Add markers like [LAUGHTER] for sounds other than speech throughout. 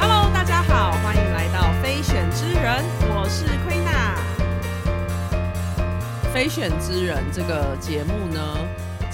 Hello，大家好，欢迎来到非选之人，我是奎娜。非选之人这个节目呢，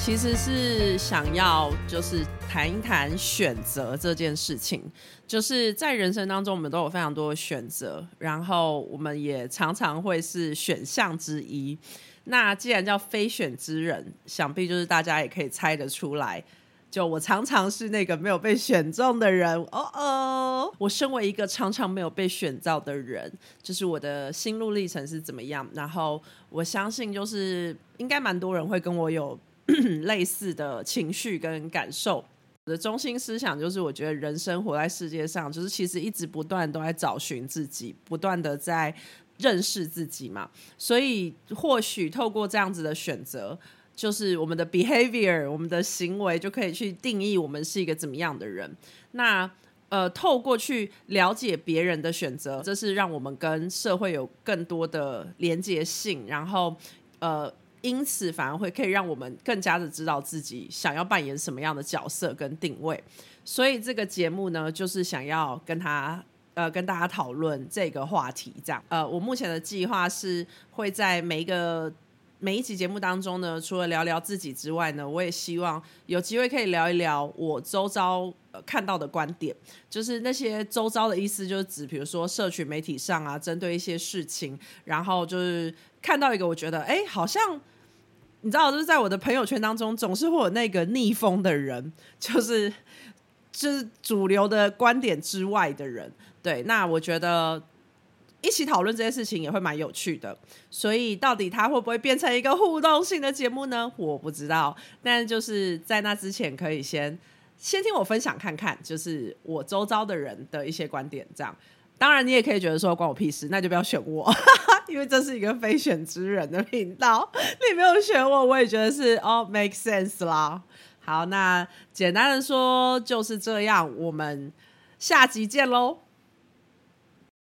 其实是想要就是谈一谈选择这件事情。就是在人生当中，我们都有非常多的选择，然后我们也常常会是选项之一。那既然叫非选之人，想必就是大家也可以猜得出来。就我常常是那个没有被选中的人，哦哦，我身为一个常常没有被选到的人，就是我的心路历程是怎么样？然后我相信，就是应该蛮多人会跟我有 [CLEARS THROAT] 类似的情绪跟感受。我的中心思想就是，我觉得人生活在世界上，就是其实一直不断都在找寻自己，不断的在认识自己嘛。所以或许透过这样子的选择。就是我们的 behavior，我们的行为就可以去定义我们是一个怎么样的人。那呃，透过去了解别人的选择，这是让我们跟社会有更多的连接性，然后呃，因此反而会可以让我们更加的知道自己想要扮演什么样的角色跟定位。所以这个节目呢，就是想要跟他呃跟大家讨论这个话题。这样呃，我目前的计划是会在每一个。每一集节目当中呢，除了聊聊自己之外呢，我也希望有机会可以聊一聊我周遭看到的观点，就是那些周遭的意思，就是指比如说社群媒体上啊，针对一些事情，然后就是看到一个我觉得，哎，好像你知道，就是在我的朋友圈当中，总是会有那个逆风的人，就是就是主流的观点之外的人，对，那我觉得。一起讨论这些事情也会蛮有趣的，所以到底它会不会变成一个互动性的节目呢？我不知道，但就是在那之前，可以先先听我分享看看，就是我周遭的人的一些观点。这样，当然你也可以觉得说关我屁事，那就不要选我，[LAUGHS] 因为这是一个非选之人的频道，你没有选我，我也觉得是哦，make sense 啦。好，那简单的说就是这样，我们下集见喽。